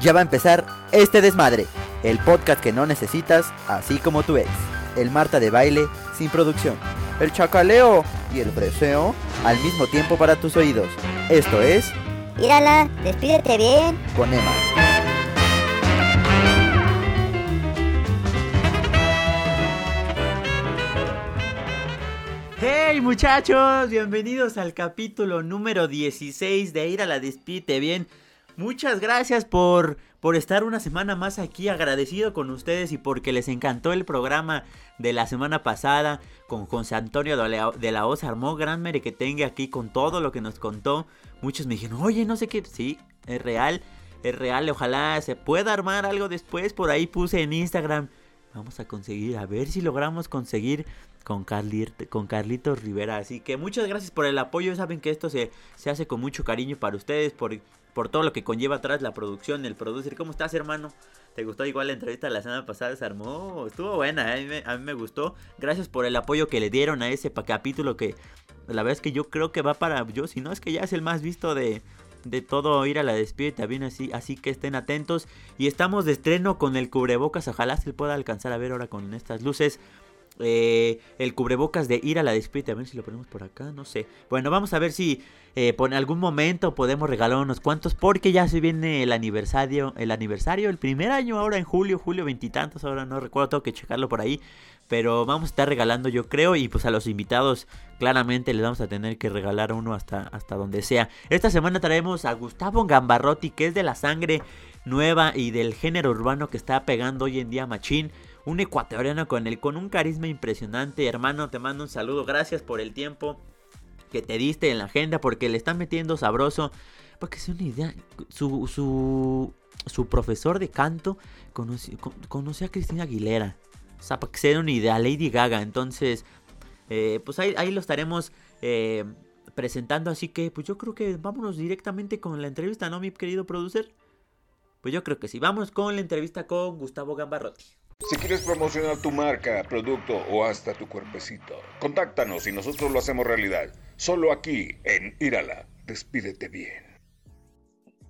Ya va a empezar este desmadre, el podcast que no necesitas, así como tu ex. El Marta de baile sin producción. El chacaleo y el breseo al mismo tiempo para tus oídos. Esto es Mírala, despídete bien. con Emma. Hey muchachos, bienvenidos al capítulo número 16 de Ir a la Despídete Bien. Muchas gracias por, por estar una semana más aquí, agradecido con ustedes y porque les encantó el programa de la semana pasada con José Antonio de la, Osa. Armó gran merequetengue aquí con todo lo que nos contó. Muchos me dijeron, oye, no sé qué. Sí, es real, es real. Ojalá se pueda armar algo después. Por ahí puse en Instagram. Vamos a conseguir, a ver si logramos conseguir con, con Carlitos Rivera. Así que muchas gracias por el apoyo. Saben que esto se, se hace con mucho cariño para ustedes, por, por todo lo que conlleva atrás la producción, el producer. ¿Cómo estás, hermano? ¿Te gustó igual la entrevista de la semana pasada? Se armó, estuvo buena, a, mí me, a mí me gustó. Gracias por el apoyo que le dieron a ese capítulo que la verdad es que yo creo que va para yo, si no es que ya es el más visto de, de todo ir a la despedida bien así, así que estén atentos. Y estamos de estreno con el cubrebocas, ojalá se pueda alcanzar a ver ahora con estas luces. Eh, el cubrebocas de ir a la despedida, a ver si lo ponemos por acá, no sé. Bueno, vamos a ver si eh, por algún momento podemos regalar unos cuantos, porque ya se viene el aniversario, el aniversario, el primer año ahora en julio, julio veintitantos, ahora no recuerdo, tengo que checarlo por ahí. Pero vamos a estar regalando yo creo y pues a los invitados claramente les vamos a tener que regalar uno hasta, hasta donde sea. Esta semana traemos a Gustavo Gambarrotti que es de la sangre nueva y del género urbano que está pegando hoy en día Machín. Un ecuatoriano con, el, con un carisma impresionante. Hermano, te mando un saludo. Gracias por el tiempo que te diste en la agenda porque le están metiendo sabroso. Porque es una idea. Su, su, su profesor de canto conoció, a Cristina Aguilera. O sea, para que se den una idea, Lady Gaga. Entonces, eh, pues ahí, ahí lo estaremos eh, presentando. Así que, pues yo creo que vámonos directamente con la entrevista, ¿no, mi querido producer? Pues yo creo que sí. Vamos con la entrevista con Gustavo Gambarrotti. Si quieres promocionar tu marca, producto o hasta tu cuerpecito, contáctanos y nosotros lo hacemos realidad. Solo aquí en Írala. Despídete bien.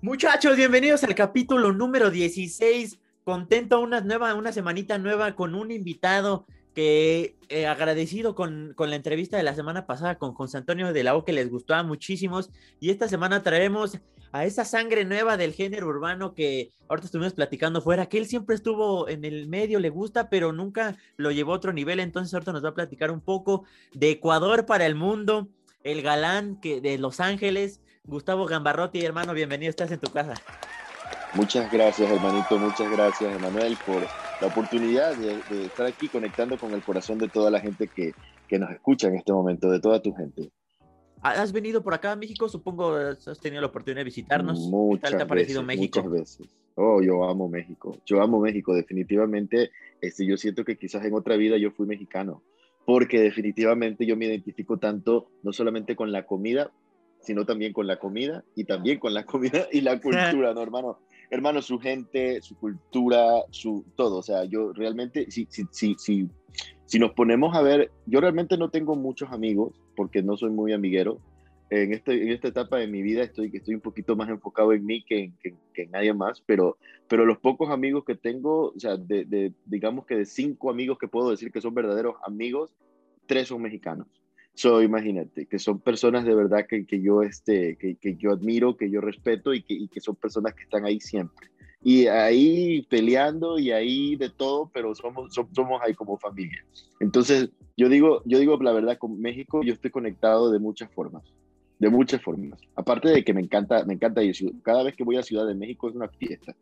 Muchachos, bienvenidos al capítulo número 16. Contento una nueva, una semanita nueva con un invitado que eh, agradecido con, con, la entrevista de la semana pasada con José Antonio de la O que les gustó a muchísimos. Y esta semana traemos a esa sangre nueva del género urbano que ahorita estuvimos platicando fuera, que él siempre estuvo en el medio, le gusta, pero nunca lo llevó a otro nivel. Entonces ahorita nos va a platicar un poco de Ecuador para el mundo, el galán que, de Los Ángeles, Gustavo Gambarrotti, hermano, bienvenido, estás en tu casa. Muchas gracias, hermanito, muchas gracias, Emanuel, por la oportunidad de, de, estar aquí conectando con el corazón de toda la gente que, que nos escucha en este momento, de toda tu gente. ¿Has venido por acá a México? Supongo has tenido la oportunidad de visitarnos. Muchas ¿Qué tal te ha parecido veces, México? Muchas veces. Oh, yo amo México. Yo amo México. Definitivamente, este, yo siento que quizás en otra vida yo fui mexicano. Porque definitivamente yo me identifico tanto, no solamente con la comida, sino también con la comida y también con la comida y la cultura, ¿no, hermano? Hermano, su gente, su cultura, su todo. O sea, yo realmente, si, si, si, si, si nos ponemos a ver, yo realmente no tengo muchos amigos porque no soy muy amiguero. En, este, en esta etapa de mi vida estoy, estoy un poquito más enfocado en mí que en, que, que en nadie más, pero, pero los pocos amigos que tengo, o sea, de, digamos que de cinco amigos que puedo decir que son verdaderos amigos, tres son mexicanos. So, imagínate, que son personas de verdad que, que yo, este, que, que, yo admiro, que yo respeto y que, y que son personas que están ahí siempre. Y ahí peleando y ahí de todo, pero somos, somos, ahí como familia. Entonces, yo digo, yo digo la verdad, con México yo estoy conectado de muchas formas, de muchas formas. Aparte de que me encanta, me encanta ir. Cada vez que voy a Ciudad de México es una fiesta,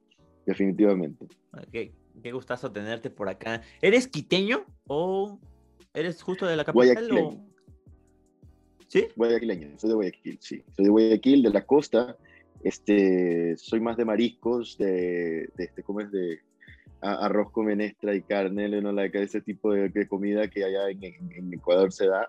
definitivamente. Okay. Qué gustazo tenerte por acá. ¿Eres quiteño o eres justo de la capital? O... ¿Sí? Guayaquileño, soy de Guayaquil, sí. Soy de Guayaquil, de la costa. Este, soy más de mariscos, de, de este, ¿cómo? De arroz con menestra y carne, ¿no? like, ese tipo de, de, comida que allá en, en, Ecuador se da.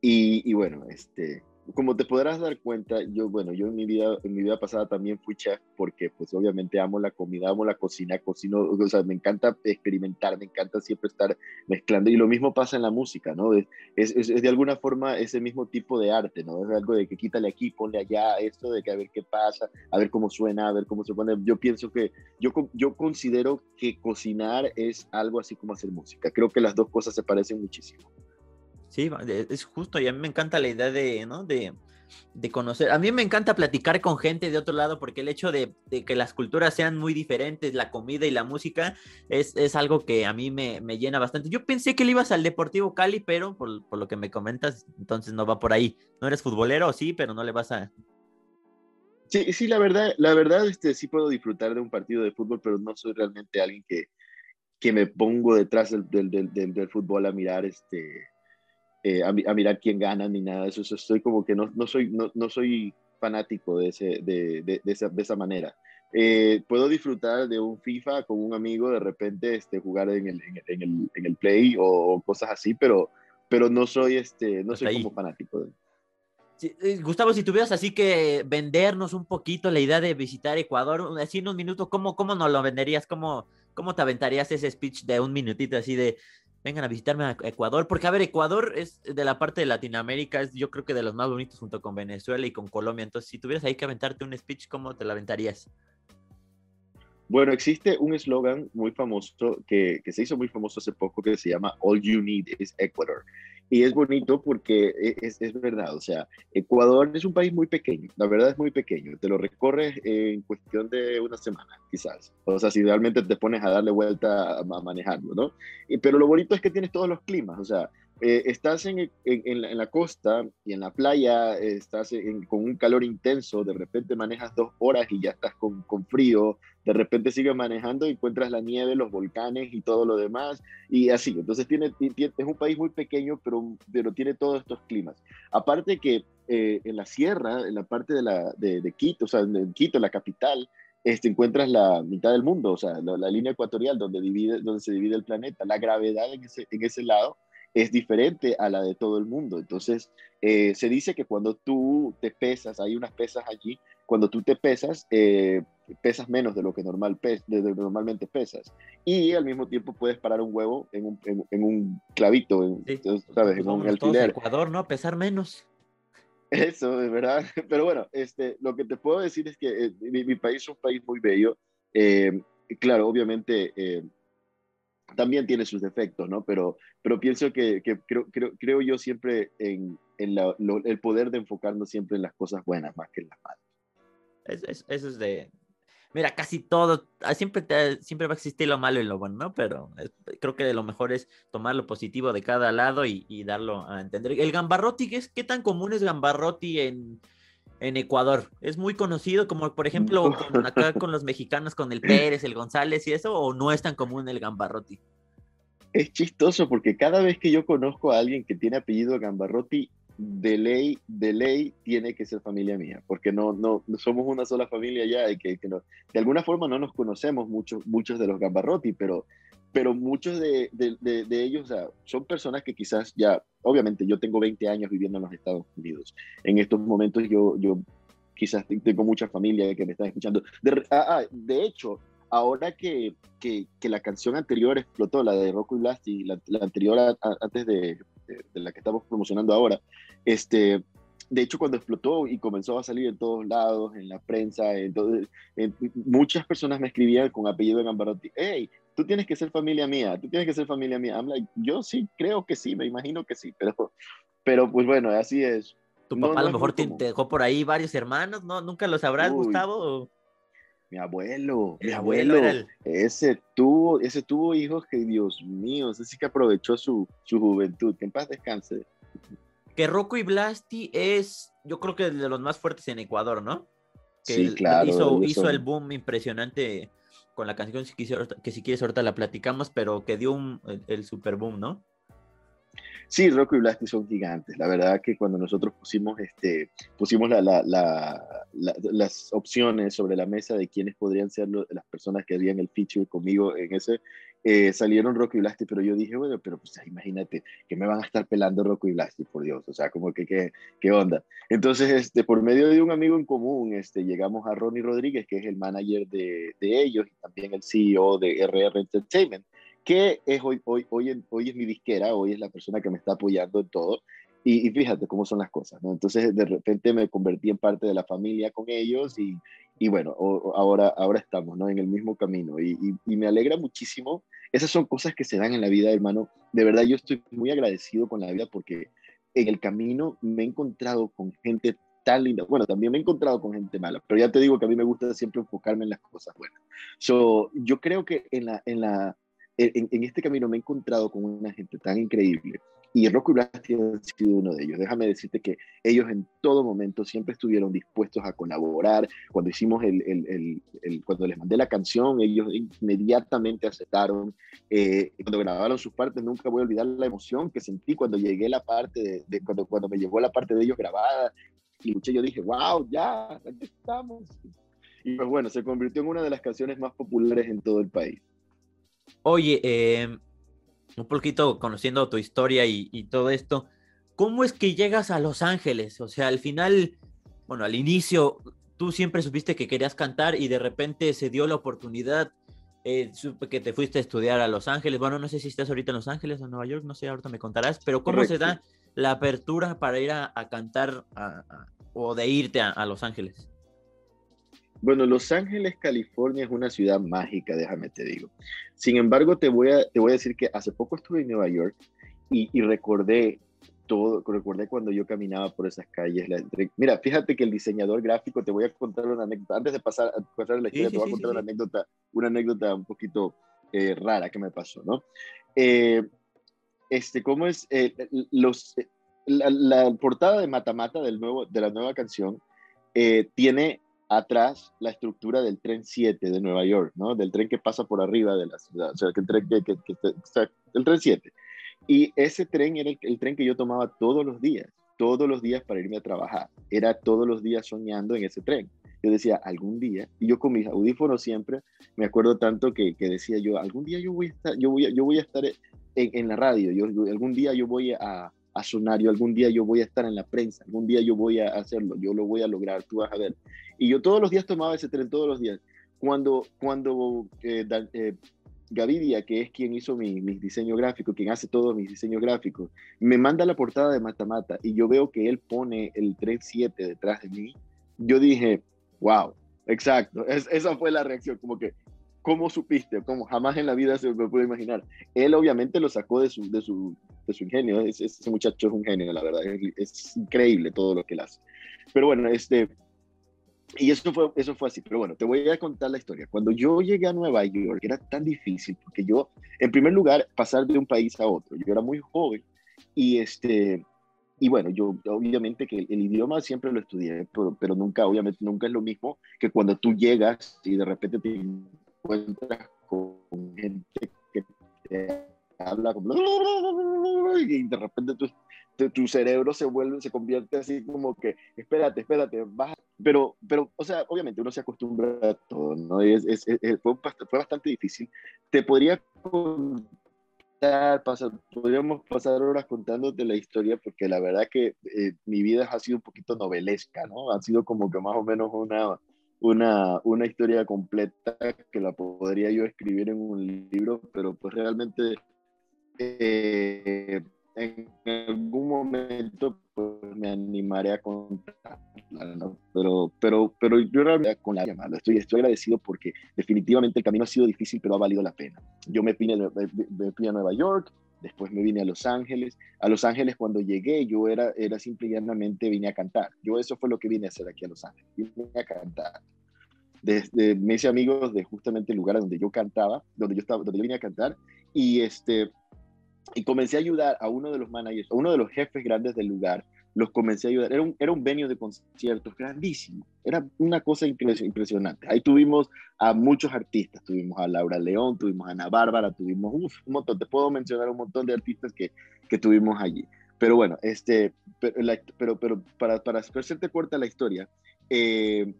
Y, y, bueno, este, como te podrás dar cuenta, yo, bueno, yo en mi vida, en mi vida pasada también fui chef porque pues obviamente amo la comida, amo la cocina, cocino, o sea, me encanta experimentar, me encanta siempre estar mezclando y lo mismo pasa en la música, ¿no? Es, de alguna forma ese mismo tipo de arte, ¿no? Es algo de que quítale aquí, ponle allá, esto de que a ver qué pasa, a ver cómo suena, a ver cómo se pone. Yo pienso que, yo, yo considero que cocinar es algo así como hacer música. Creo que las dos cosas se parecen muchísimo. Sí, es justo, y a mí me encanta la idea de, ¿no? De, de conocer. A mí me encanta platicar con gente de otro lado porque el hecho de, que las culturas sean muy diferentes, la comida y la música, es, es algo que a mí me, me, llena bastante. Yo pensé que le ibas al Deportivo Cali, pero por, por, lo que me comentas, entonces no va por ahí. No eres futbolero, sí, pero no le vas a... Sí, sí, la verdad, la verdad, este, sí puedo disfrutar de un partido de fútbol, pero no soy realmente alguien que, que me pongo detrás del, del, del, del fútbol a mirar este eh, a, mirar quién gana ni nada de eso. Estoy como que no, no soy, no, no, soy fanático de, ese, de, de, de, esa, de esa, manera. Eh, puedo disfrutar de un FIFA con un amigo, de repente este, jugar en el, en el, en el, Play o, cosas así, pero, pero no soy, este, no soy como fanático. Sí, eh, Gustavo, si tuvieras así que vendernos un poquito la idea de visitar Ecuador, así en un minuto, ¿cómo, cómo nos lo venderías? ¿Cómo, ¿Cómo te aventarías ese speech de un minutito así de, vengan a visitarme a Ecuador, porque a ver, Ecuador es de la parte de Latinoamérica, es yo creo que de los más bonitos junto con Venezuela y con Colombia, entonces si tuvieras ahí que aventarte un speech, ¿cómo te la aventarías? Bueno, existe un eslogan muy famoso que, que, se hizo muy famoso hace poco que se llama All You Need is Ecuador. Y es bonito porque e, es, es, verdad, o sea, Ecuador es un país muy pequeño, la verdad es muy pequeño, te lo recorres en cuestión de una semana, quizás. O sea, si realmente te pones a darle vuelta a, manejarlo, ¿no? Y, pero lo bonito es que tienes todos los climas, o sea, eh, estás en, la, costa y en la playa, estás con un calor intenso, de repente manejas dos horas y ya estás con, frío, de repente sigues manejando y encuentras la nieve, los volcanes y todo lo demás, y así. Entonces tiene, tiene es un país muy pequeño, pero, pero tiene todos estos climas. Aparte que eh, en la sierra, en la parte de Quito, o sea, en Quito, la capital, este, encuentras la mitad del mundo, o sea, la, la, línea ecuatorial donde, divide, donde se divide el planeta, la gravedad en ese, en ese lado es diferente a la de todo el mundo. Entonces, eh, se dice que cuando tú te pesas, hay unas pesas allí, cuando tú te pesas, eh, pesas menos de lo que normal pes de, de normalmente pesas. Y al mismo tiempo puedes parar un huevo en un, en, en un clavito, en, sí. ¿sabes? Pues en un alfiler. Ecuador, ¿no? Pesar menos. Eso, de verdad. Pero bueno, este, lo que te puedo decir es que eh, mi, mi, país es un país muy bello. Eh, claro, obviamente eh, también tiene sus defectos, ¿no? Pero, pero pienso que, que creo, creo, creo, yo siempre en, en la, lo, el poder de enfocarnos siempre en las cosas buenas más que en las malas. Es, es, eso es de... Mira, casi todo, siempre, te, siempre va a existir lo malo y lo bueno, ¿no? Pero es, creo que lo mejor es tomar lo positivo de cada lado y, y darlo a entender. El gambarroti, ¿qué, ¿qué tan común es gambarroti en, en Ecuador. Es muy conocido, como por ejemplo con, acá con los mexicanos, con el Pérez, el González y eso, o no es tan común el Gambarroti. Es chistoso porque cada vez que yo conozco a alguien que tiene apellido Gambarroti, de ley, de ley tiene que ser familia mía, porque no, no, no somos una sola familia ya y que, que no, de alguna forma no nos conocemos muchos, muchos de los Gambarroti, pero pero muchos de, de, de, de ellos o sea, son personas que quizás ya, obviamente yo tengo 20 años viviendo en los Estados Unidos. En estos momentos yo, yo quizás tengo mucha familia que me están escuchando. De, ah, ah, de hecho, ahora que, que, que, la canción anterior explotó, la de Rocco y la, la anterior a, a, antes de, de, la que estamos promocionando ahora, este, de hecho, cuando explotó y comenzó a salir en todos lados, en la prensa, entonces, en, muchas personas me escribían con apellido de Gambarotti, hey, tú tienes que ser familia mía, tú tienes que ser familia mía. I'm like, yo sí, creo que sí, me imagino que sí, pero, pero pues bueno, así es. Tu papá no, a lo mejor te, te, dejó por ahí varios hermanos, ¿no? ¿Nunca lo sabrás, Uy, Gustavo? Mi abuelo, mi abuelo, abuelo el... ese tuvo, ese tuvo hijos que, Dios mío, ese sí que aprovechó su, su juventud, que en paz descanse que Rocco y Blasti es, yo creo que de los más fuertes en Ecuador, ¿no? Que sí, claro. Hizo, hizo el boom impresionante con la canción que, si quieres ahorita la platicamos, pero que dio un, el, el super boom, ¿no? Sí, Rocco y Blasti son gigantes. La verdad que cuando nosotros pusimos, este, pusimos la, la, la, las opciones sobre la mesa de quiénes podrían ser las personas que harían el feature conmigo en ese, eh, salieron Rocky y Blasty, pero yo dije, bueno, pero pues imagínate que me van a estar pelando Rocky y Blasty, por Dios, o sea, como que qué, qué onda. Entonces, este, por medio de un amigo en común, este, llegamos a Ronnie Rodríguez, que es el manager de, de ellos y también el CEO de RR Entertainment, que es hoy, hoy, hoy, hoy es mi disquera, hoy es la persona que me está apoyando en todo. Y, fíjate cómo son las cosas, ¿no? Entonces, de repente me convertí en parte de la familia con ellos y, y bueno, ahora, ahora estamos, ¿no? En el mismo camino y, y, me alegra muchísimo. Esas son cosas que se dan en la vida, hermano. De verdad, yo estoy muy agradecido con la vida porque en el camino me he encontrado con gente tan linda. Bueno, también me he encontrado con gente mala, pero ya te digo que a mí me gusta siempre enfocarme en las cosas buenas. So, yo creo que en, la, en, la, en, en este camino me he encontrado con una gente tan increíble y Rocco y Blasty han sido uno de ellos. Déjame decirte que ellos en todo momento siempre estuvieron dispuestos a colaborar. Cuando hicimos el, el, el, cuando les mandé la canción, ellos inmediatamente aceptaron. Eh, cuando grabaron sus partes, nunca voy a olvidar la emoción que sentí cuando llegué la parte de, cuando, cuando me llegó la parte de ellos grabada. Y escuché, yo dije, wow, ya, aquí estamos. Y pues bueno, se convirtió en una de las canciones más populares en todo el país. Oye, eh, un poquito conociendo tu historia y, todo esto, ¿cómo es que llegas a Los Ángeles? O sea, al final, bueno, al inicio, tú siempre supiste que querías cantar y de repente se dio la oportunidad. Eh, supe que te fuiste a estudiar a Los Ángeles. Bueno, no sé si estás ahorita en Los Ángeles o en Nueva York, no sé, ahorita me contarás, pero ¿cómo se da la apertura para ir a, cantar o de irte a Los Ángeles? Bueno, Los Ángeles, California es una ciudad mágica, déjame te digo. Sin embargo, te voy a, te voy a decir que hace poco estuve en Nueva York y, recordé todo, recordé cuando yo caminaba por esas calles. mira, fíjate que el diseñador gráfico, te voy a contar una anécdota, antes de pasar a contar la historia, te voy a contar una anécdota, una anécdota un poquito eh, rara que me pasó, ¿no? Eh, este, ¿cómo es? Eh, los, la, la, portada de Mata Mata del nuevo, de la nueva canción tiene atrás la estructura del tren 7 de Nueva York, ¿no? Del tren que pasa por arriba de la ciudad, o sea, que el tren, que, el tren 7. Y ese tren era el, tren que yo tomaba todos los días, todos los días para irme a trabajar. Era todos los días soñando en ese tren. Yo decía, algún día, y yo con mis audífonos siempre, me acuerdo tanto que, que decía yo, algún día yo voy a estar, yo voy a, yo voy a estar en, en la radio, yo, algún día yo voy a, a sonar, yo algún día yo voy a estar en la prensa, algún día yo voy a hacerlo, yo lo voy a lograr, tú vas a ver. Y yo todos los días tomaba ese tren, todos los días. Cuando, cuando eh, eh Gavidia, que es quien hizo mis mi diseño gráfico, quien hace todos mis diseños gráficos, me manda la portada de Mata Mata y yo veo que él pone el tren 7 detrás de mí, yo dije, wow, exacto, esa fue la reacción, como que, ¿cómo supiste? Como jamás en la vida se me pudo imaginar. Él obviamente lo sacó de su, de su, de su ingenio, ese muchacho es un genio, la verdad, es, es increíble todo lo que él hace. Pero bueno, este, y eso fue, eso fue así, pero bueno, te voy a contar la historia. Cuando yo llegué a Nueva York era tan difícil porque yo, en primer lugar, pasar de un país a otro. Yo era muy joven y este, y bueno, yo obviamente que el, idioma siempre lo estudié, pero, pero, nunca, obviamente nunca es lo mismo que cuando tú llegas y de repente te encuentras con gente que te habla como y de repente tu, tu, cerebro se vuelve, se convierte así como que, espérate, espérate, baja. Pero, pero, o sea, obviamente uno se acostumbra a todo, ¿no? es, es, fue, fue, bastante difícil. Te podría contar, pasar, podríamos pasar horas contándote la historia porque la verdad que eh, mi vida ha sido un poquito novelesca, ¿no? Ha sido como que más o menos una, una, una historia completa que la podría yo escribir en un libro, pero pues realmente eh, en algún momento pues, me animaré a contarla, ¿no? Pero, pero, pero yo realmente con la llamada estoy, estoy agradecido porque definitivamente el camino ha sido difícil, pero ha valido la pena. Yo me vine, me fui a Nueva York, después me vine a Los Ángeles. A Los Ángeles cuando llegué yo era, era simple y llanamente vine a cantar. Yo eso fue lo que vine a hacer aquí a Los Ángeles, vine a cantar. Desde, me hice amigos de justamente el lugar donde yo cantaba, donde yo estaba, donde yo vine a cantar y este y comencé a ayudar a uno de los managers, a uno de los jefes grandes del lugar, los comencé a ayudar. Era un, era un venio de conciertos grandísimo, era una cosa impresionante. Ahí tuvimos a muchos artistas, tuvimos a Laura León, tuvimos a Ana Bárbara, tuvimos un montón, te puedo mencionar un montón de artistas que, que tuvimos allí. Pero bueno, este, pero, pero, pero para, para hacerte corta la historia, eh,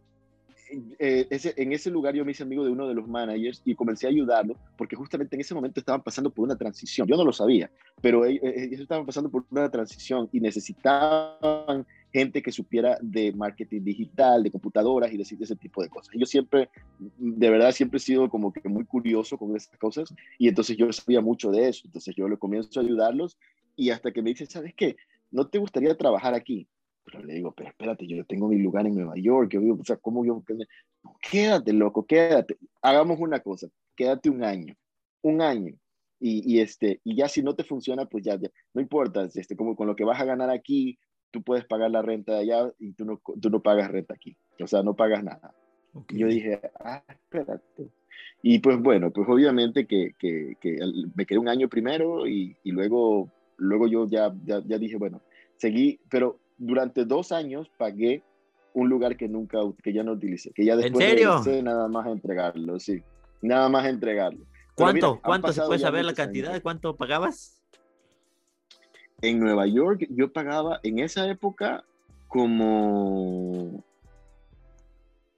eh, en ese lugar yo me hice amigo de uno de los managers y comencé a ayudarlo porque justamente en ese momento estaban pasando por una transición. Yo no lo sabía, pero ellos, ellos estaban pasando por una transición y necesitaban gente que supiera de marketing digital, de computadoras y de ese tipo de cosas. Yo siempre, de verdad, siempre he sido como que muy curioso con esas cosas y entonces yo sabía mucho de eso. Entonces yo le comienzo a ayudarlos y hasta que me dice, ¿sabes qué? ¿No te gustaría trabajar aquí? Pero le digo, pero espérate, yo tengo mi lugar en Nueva York, yo vivo, o sea, ¿cómo yo? Quédate, loco, quédate. Hagamos una cosa, quédate un año, un año. Y, y, este, y ya si no te funciona, pues ya, ya, no importa, este, como con lo que vas a ganar aquí, tú puedes pagar la renta de allá y tú no, tú no pagas renta aquí. O sea, no pagas nada. Okay. yo dije, ah, espérate. Y pues bueno, pues obviamente que, que, que me quedé un año primero y, y luego, luego yo ya, ya, ya, dije, bueno, seguí, pero durante dos años pagué un lugar que nunca, que ya no utilicé, que ya después ¿En serio? nada más entregarlo, sí, nada más entregarlo. ¿Cuánto? Mira, ¿Cuánto se puede saber la cantidad? ¿De cuánto pagabas? en Nueva York yo pagaba en esa época como,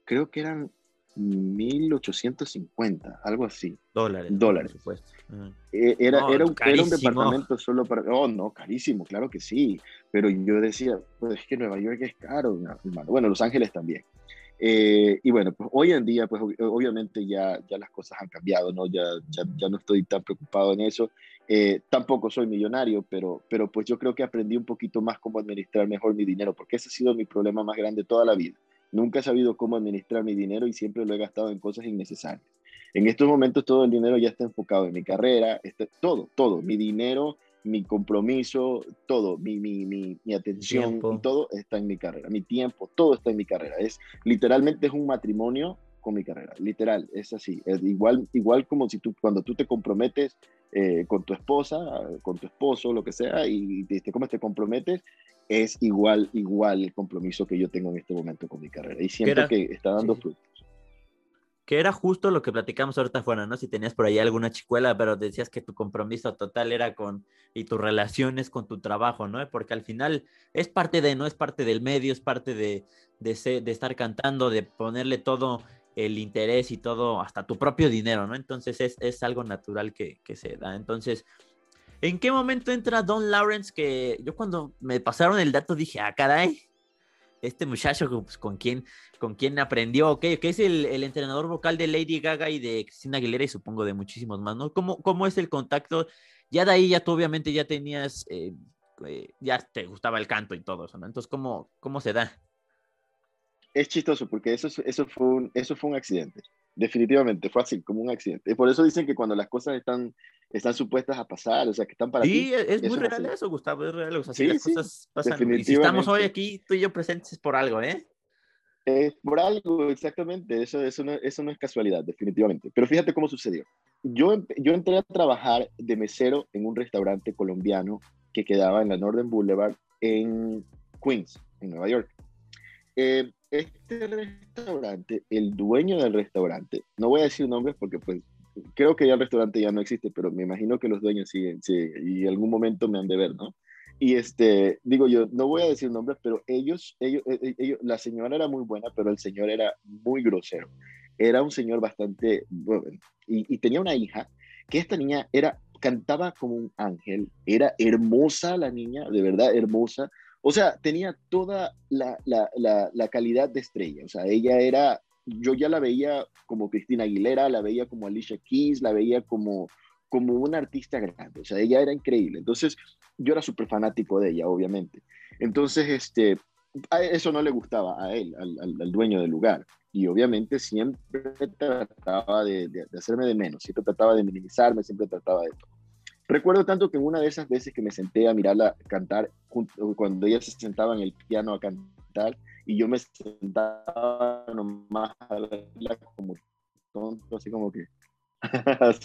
creo que eran 1850, algo así. Dólares. Dólares. Por supuesto. Eh, era, no, era, un, era, un, departamento solo para... Oh, no, carísimo, claro que sí. Pero yo decía, pues es que Nueva York es caro, hermano. Bueno, Los Ángeles también. Eh, y bueno, pues hoy en día, pues obviamente ya, ya las cosas han cambiado, ¿no? Ya, ya, ya no estoy tan preocupado en eso. Eh, tampoco soy millonario, pero, pero pues yo creo que aprendí un poquito más cómo administrar mejor mi dinero, porque ese ha sido mi problema más grande toda la vida. Nunca he sabido cómo administrar mi dinero y siempre lo he gastado en cosas innecesarias. En estos momentos todo el dinero ya está enfocado en mi carrera, está, todo, todo, mi dinero, mi compromiso, todo, mi, mi, mi, mi atención, y todo está en mi carrera, mi tiempo, todo está en mi carrera. Es literalmente es un matrimonio con mi carrera, literal, es así. Es igual, igual como si tú, cuando tú te comprometes eh, con tu esposa, con tu esposo, lo que sea, y te, cómo te comprometes, es igual, igual el compromiso que yo tengo en este momento con mi carrera. Y siento que está dando sí. frutos. Que era justo lo que platicamos ahorita afuera, ¿no? Si tenías por ahí alguna chicuela, pero decías que tu compromiso total era con, y tus relaciones con tu trabajo, ¿no? Porque al final es parte de, no es parte del medio, es parte de, de, ser, de estar cantando, de ponerle todo el interés y todo, hasta tu propio dinero, ¿no? Entonces es, es algo natural que, que, se da. Entonces, ¿en qué momento entra Don Lawrence? Que yo cuando me pasaron el dato dije, ah, caray, este muchacho pues, con quien con quién aprendió. Que es el, el, entrenador vocal de Lady Gaga y de Cristina Aguilera y supongo de muchísimos más, ¿no? ¿Cómo, cómo es el contacto? Ya de ahí ya tú obviamente ya tenías, eh, eh, ya te gustaba el canto y todo eso, ¿no? Entonces, ¿cómo, cómo se da? es chistoso porque eso, eso, fue un, eso fue un accidente. Definitivamente, fue así, como un accidente. Por eso dicen que cuando las cosas están, están supuestas a pasar, o sea, que están para sí, ti. Sí, es muy real eso, Gustavo, es real. O sea, sí, las sí, cosas pasan. Y si estamos hoy aquí, tú y yo presentes por algo, ¿eh? Es por algo, exactamente. Eso, eso, no, eso no es casualidad, definitivamente. Pero fíjate cómo sucedió. Yo, yo entré a trabajar de mesero en un restaurante colombiano que quedaba en la Northern Boulevard en Queens, en Nueva York. Eh, este restaurante, el dueño del restaurante, no voy a decir nombres porque pues creo que ya el restaurante ya no existe, pero me imagino que los dueños siguen, sí, y en algún momento me han de ver, ¿no? Y este, digo yo, no voy a decir nombres, pero ellos, ellos, ellos, la señora era muy buena, pero el señor era muy grosero. Era un señor bastante, bueno, y, y tenía una hija, que esta niña era, cantaba como un ángel, era hermosa la niña, de verdad hermosa, o sea, tenía toda la, la, la, calidad de estrella. O sea, ella era, yo ya la veía como Cristina Aguilera, la veía como Alicia Keys, la veía como, como una artista grande. O sea, ella era increíble. Entonces, yo era súper fanático de ella, obviamente. Entonces, este, a eso no le gustaba a él, al, al, dueño del lugar. Y obviamente siempre trataba de, de, de hacerme de menos, siempre trataba de minimizarme, siempre trataba de todo. Recuerdo tanto que una de esas veces que me senté a mirarla cantar, cuando ella se sentaba en el piano a cantar, y yo me sentaba nomás a verla como tonto, así como que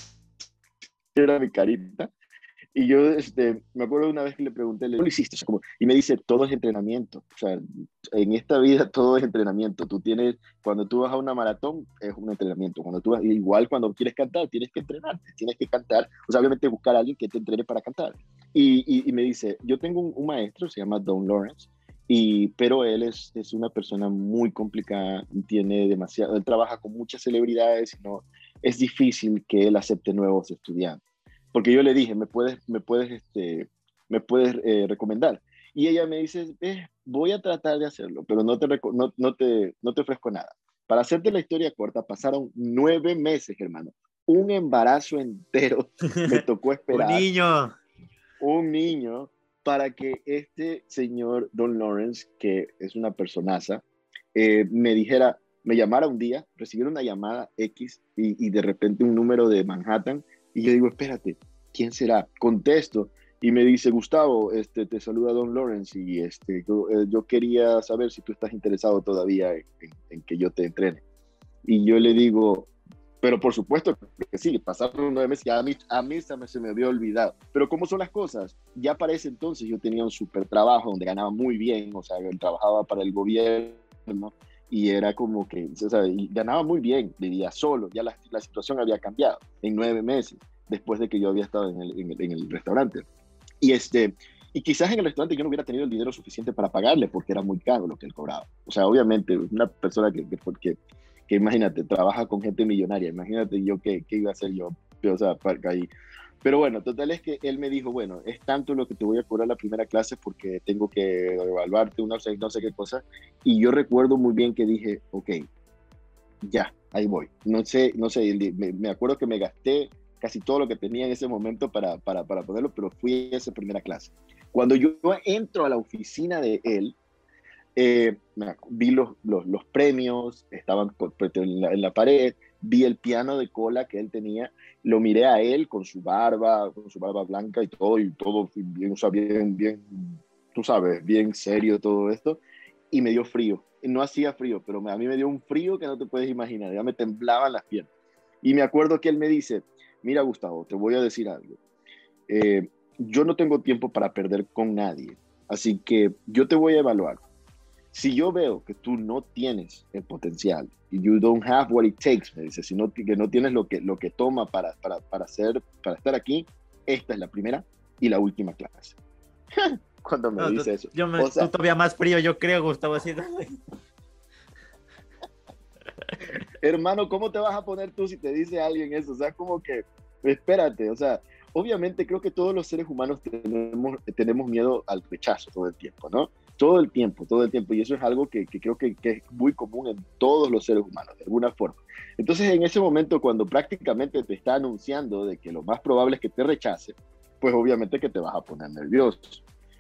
era mi carita. Y yo este, me acuerdo una vez que le pregunté, ¿cómo lo hiciste? O sea, como, y me dice, todo es entrenamiento. O sea, en esta vida todo es entrenamiento. Tú tienes, cuando tú vas a una maratón, es un entrenamiento. Cuando tú vas, igual cuando quieres cantar, tienes que entrenarte, tienes que cantar. O sea, obviamente buscar a alguien que te entrene para cantar. Y, y, y me dice, yo tengo un, un, maestro, se llama Don Lawrence, Y, pero él es, es una persona muy complicada, tiene demasiado, él trabaja con muchas celebridades y no, es difícil que él acepte nuevos estudiantes. Porque yo le dije, me puedes, me puedes, este, me puedes eh, recomendar. Y ella me dice, eh, voy a tratar de hacerlo, pero no te, no, no, te, no te ofrezco nada. Para hacerte la historia corta, pasaron nueve meses, hermano. Un embarazo entero me tocó esperar. un niño. Un niño para que este señor Don Lawrence, que es una personaza, eh, me dijera, me llamara un día, recibiera una llamada X y, de repente un número de Manhattan y yo digo, espérate, ¿quién será? Contesto y me dice, Gustavo, este, te saluda Don Lawrence y este, yo, eh, quería saber si tú estás interesado todavía en, que yo te entrene. Y yo le digo, pero por supuesto que sí, pasaron nueve meses y a mí, a mí se, me, se me había olvidado. Pero ¿cómo son las cosas? Ya para ese entonces yo tenía un súper trabajo donde ganaba muy bien, o sea, yo trabajaba para el gobierno y era como que, o sea, ganaba muy bien, vivía solo, ya la, la, situación había cambiado en nueve meses después de que yo había estado en el, en el, restaurante. Y, este, y quizás en el restaurante yo no hubiera tenido el dinero suficiente para pagarle porque era muy caro lo que él cobraba. O sea, obviamente, una persona que, que, que que imagínate, trabaja con gente millonaria, imagínate yo qué, qué iba a hacer yo, o sea. Pero bueno, total es que él me dijo, bueno, es tanto lo que te voy a cobrar la primera clase porque tengo que evaluarte una, no sé qué cosa. Y yo recuerdo muy bien que dije, ok, ya, ahí voy. No sé, no sé, me, me acuerdo que me gasté casi todo lo que tenía en ese momento para, para, para ponerlo, pero fui a esa primera clase. Cuando yo entro a la oficina de él, eh, vi los, los, premios, estaban en la, pared, vi el piano de cola que él tenía, lo miré a él con su barba, con su barba blanca y todo, y todo bien, o bien, bien, tú sabes, bien serio todo esto, y me dio frío. No hacía frío, pero a mí me dio un frío que no te puedes imaginar, ya me temblaban las piernas. Y me acuerdo que él me dice, mira Gustavo, te voy a decir algo. Eh, yo no tengo tiempo para perder con nadie, así que yo te voy a evaluar si yo veo que tú no tienes el potencial, y you don't have what it takes, me dice, si que no tienes lo que, lo que toma para, para, para, hacer, para estar aquí, esta es la primera y la última clase. Cuando me dice eso. Yo me, tú todavía más frío, yo creo, Gustavo, así. Hermano, ¿cómo te vas a poner tú si te dice alguien eso? O sea, como que, espérate, o sea, obviamente creo que todos los seres humanos tenemos, tenemos miedo al rechazo todo el tiempo, ¿no? Todo el tiempo, todo el tiempo. Y eso es algo que, creo que, es muy común en todos los seres humanos, de alguna forma. Entonces, en ese momento, cuando prácticamente te está anunciando de que lo más probable es que te rechace, pues obviamente que te vas a poner nervioso.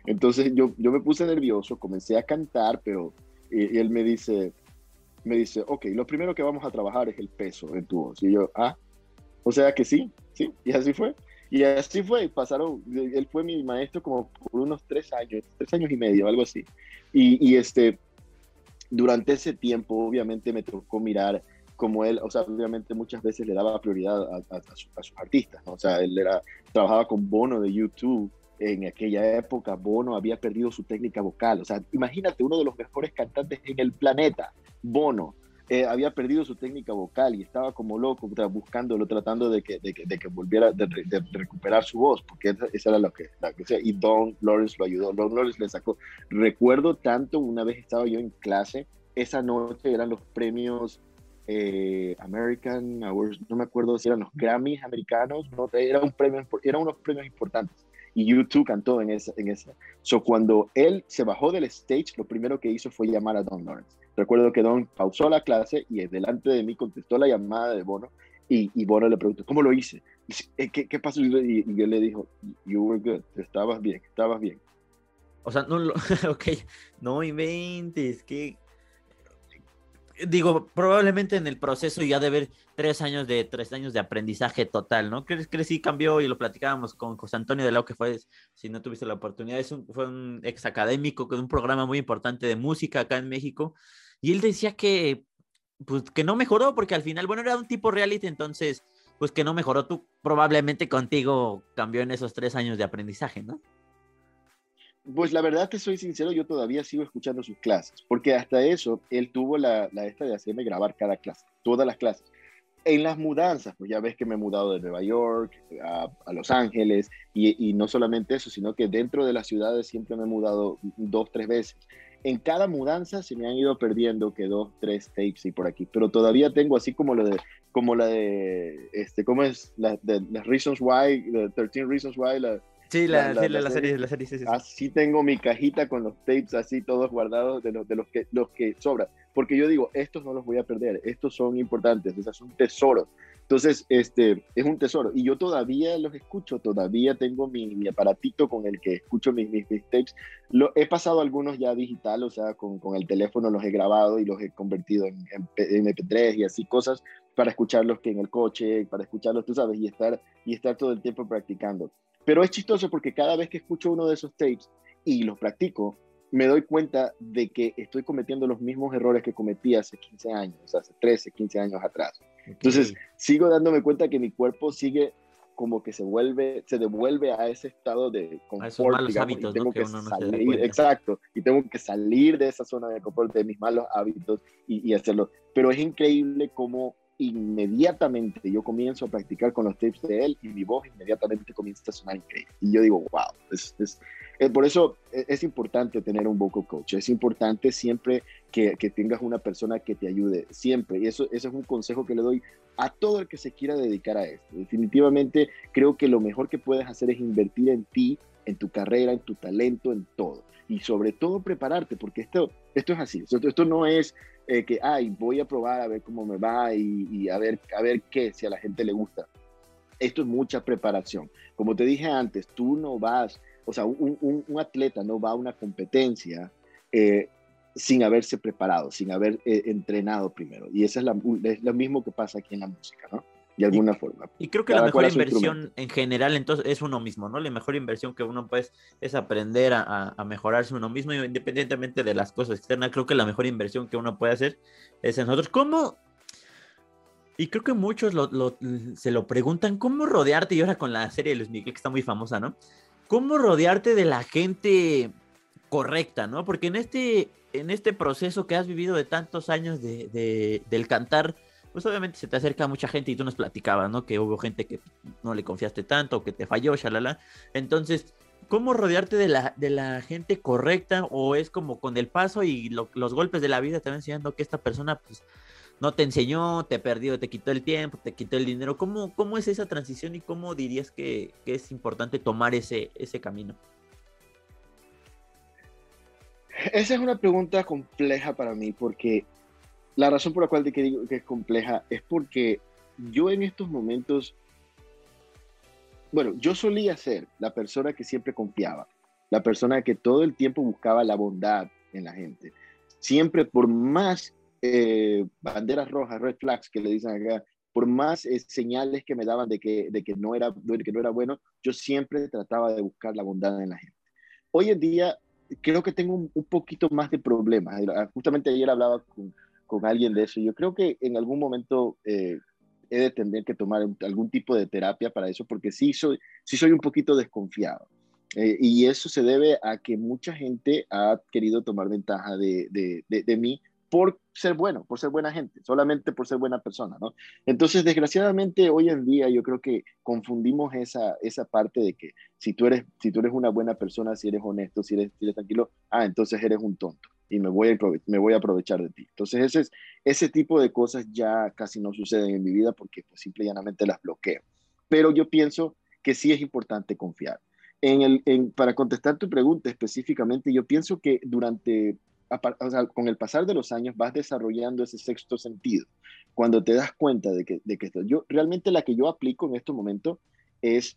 Entonces, yo, yo me puse nervioso, comencé a cantar, pero y, él me dice, me dice, ok, lo primero que vamos a trabajar es el peso en tu voz. Y yo, ah, o sea que sí, sí, y así fue. Y así fue, pasaron, él fue mi maestro como por unos tres años, tres años y medio, algo así. Y, este, durante ese tiempo, obviamente me tocó mirar como él, o sea, obviamente muchas veces le daba prioridad a, a, sus artistas, ¿no? O sea, él era, trabajaba con Bono de YouTube, en aquella época Bono había perdido su técnica vocal, o sea, imagínate uno de los mejores cantantes en el planeta, Bono, eh, había perdido su técnica vocal y estaba como loco buscándolo, tratando de que, de que, de que volviera, de, recuperar su voz, porque esa, era lo que, la que sea, y Don Lawrence lo ayudó, Don Lawrence le sacó. Recuerdo tanto, una vez estaba yo en clase, esa noche eran los premios eh, American Awards, no me acuerdo si eran los Grammys americanos, no, era un premio, eran unos premios importantes y YouTube cantó en esa. En esa. So, cuando él se bajó del stage, lo primero que hizo fue llamar a Don Lawrence. Recuerdo que Don pausó la clase y delante de mí contestó la llamada de Bono y, y Bono le preguntó, ¿cómo lo hice? Eh, ¿Qué, qué pasó? Y, y, él le dijo, you were good, estabas bien, estabas bien. O sea, no, lo, ok, no inventes, que digo, probablemente en el proceso ya de ver tres años de tres años de aprendizaje total, ¿no? ¿Crees que sí cambió? Y lo platicábamos con José Antonio de Lau, que fue, si no tuviste la oportunidad, es un, fue un ex académico con un programa muy importante de música acá en México. Y él decía que, pues, que no mejoró, porque al final, bueno, era un tipo reality, entonces, pues que no mejoró. Tú probablemente contigo cambió en esos tres años de aprendizaje, ¿no? Pues la verdad que soy sincero, yo todavía sigo escuchando sus clases, porque hasta eso él tuvo la, la esta de hacerme grabar cada clase, todas las clases. En las mudanzas, pues ya ves que me he mudado de Nueva York a, Los Ángeles, y, y, no solamente eso, sino que dentro de las ciudades siempre me he mudado dos, tres veces. en cada mudanza se me han ido perdiendo que dos, tres tapes y por aquí, pero todavía tengo así como lo de, como la de, este, ¿cómo es? La, las Reasons Why, the 13 Reasons Why, la, Sí, la, la, la, serie, la serie, sí, sí, Así tengo mi cajita con los tapes así todos guardados de, los, de los, que, los que sobran. Porque yo digo, estos no los voy a perder, estos son importantes, o son tesoros. Entonces, este, es un tesoro. Y yo todavía los escucho, todavía tengo mi, mi aparatito con el que escucho mis, mis, tapes. Lo, he pasado algunos ya digital, o sea, con, con, el teléfono los he grabado y los he convertido en, en, MP3 y así cosas para escucharlos que en el coche, para escucharlos, tú sabes, y estar, y estar todo el tiempo practicando. Pero es chistoso porque cada vez que escucho uno de esos tapes y los practico, me doy cuenta de que estoy cometiendo los mismos errores que cometí hace 15 años, hace 13, 15 años atrás. Entonces, sigo dándome cuenta que mi cuerpo sigue como que se vuelve, se devuelve a ese estado de confort, malos hábitos, tengo ¿no? que, salir, exacto, y tengo que salir de esa zona de confort, de mis malos hábitos y, y hacerlo. Pero es increíble cómo inmediatamente yo comienzo a practicar con los tapes de él y mi voz inmediatamente comienza a sonar increíble. Y yo digo, wow, es, es, eh, por eso e, es, importante tener un vocal coach, es importante siempre que, que, tengas una persona que te ayude, siempre. Y eso, eso es un consejo que le doy a todo el que se quiera dedicar a esto. Definitivamente creo que lo mejor que puedes hacer es invertir en ti, en tu carrera, en tu talento, en todo. Y sobre todo prepararte, porque esto, esto es así. Esto, esto no es eh, que, ay, voy a probar a ver cómo me va y, y, a, ver, a ver qué, si a la gente le gusta. Esto es mucha preparación. Como te dije antes, tú no vas, o sea, un, un, un atleta no va a una competencia eh, sin haberse preparado, sin haber eh, entrenado primero. Y eso es, la, es lo mismo que pasa aquí en la música, ¿no? De alguna forma. Y creo que Cada la mejor inversión en general entonces es uno mismo, ¿no? La mejor inversión que uno pues es aprender a, a, mejorarse uno mismo independientemente de las cosas externas. Creo que la mejor inversión que uno puede hacer es en nosotros. ¿Cómo? Y creo que muchos lo, lo, se lo preguntan, ¿cómo rodearte? Y ahora con la serie de Luis Miguel, que está muy famosa, ¿no? ¿Cómo rodearte de la gente correcta, ¿no? Porque en este, en este proceso que has vivido de tantos años de, de, del cantar, pues obviamente se te acerca mucha gente y tú nos platicabas, ¿no? Que hubo gente que no le confiaste tanto, que te falló, shalala. Entonces, ¿cómo rodearte de la, de la gente correcta? ¿O es como con el paso y lo, los golpes de la vida te van enseñando que esta persona, pues, no te enseñó, te perdió, te quitó el tiempo, te quitó el dinero? ¿Cómo, cómo es esa transición y cómo dirías que, que es importante tomar ese, ese camino? Esa es una pregunta compleja para mí porque la razón por la cual te digo que es compleja es porque yo en estos momentos, bueno, yo solía ser la persona que siempre confiaba, la persona que todo el tiempo buscaba la bondad en la gente. Siempre por más eh, banderas rojas, red flags que le dicen acá, por más eh, señales que me daban de que, de, que no era, de que no era bueno, yo siempre trataba de buscar la bondad en la gente. Hoy en día creo que tengo un, un poquito más de problemas. Justamente ayer hablaba con, con alguien de eso. Yo creo que en algún momento eh, he de tener que tomar algún tipo de terapia para eso, porque sí soy, sí soy un poquito desconfiado. Eh, y eso se debe a que mucha gente ha querido tomar ventaja de, de, mí por ser bueno, por ser buena gente, solamente por ser buena persona, ¿no? Entonces, desgraciadamente, hoy en día yo creo que confundimos esa, esa parte de que si tú, eres, si tú eres una buena persona, si eres honesto, si eres, si eres tranquilo, ah, entonces eres un tonto y me voy, a, me voy a aprovechar de ti. Entonces, ese, es, ese tipo de cosas ya casi no suceden en mi vida porque pues, simple y llanamente las bloqueo. Pero yo pienso que sí es importante confiar. En el, en, para contestar tu pregunta específicamente, yo pienso que durante, o sea, con el pasar de los años vas desarrollando ese sexto sentido. Cuando te das cuenta de que, de que yo realmente la que yo aplico en este momento es,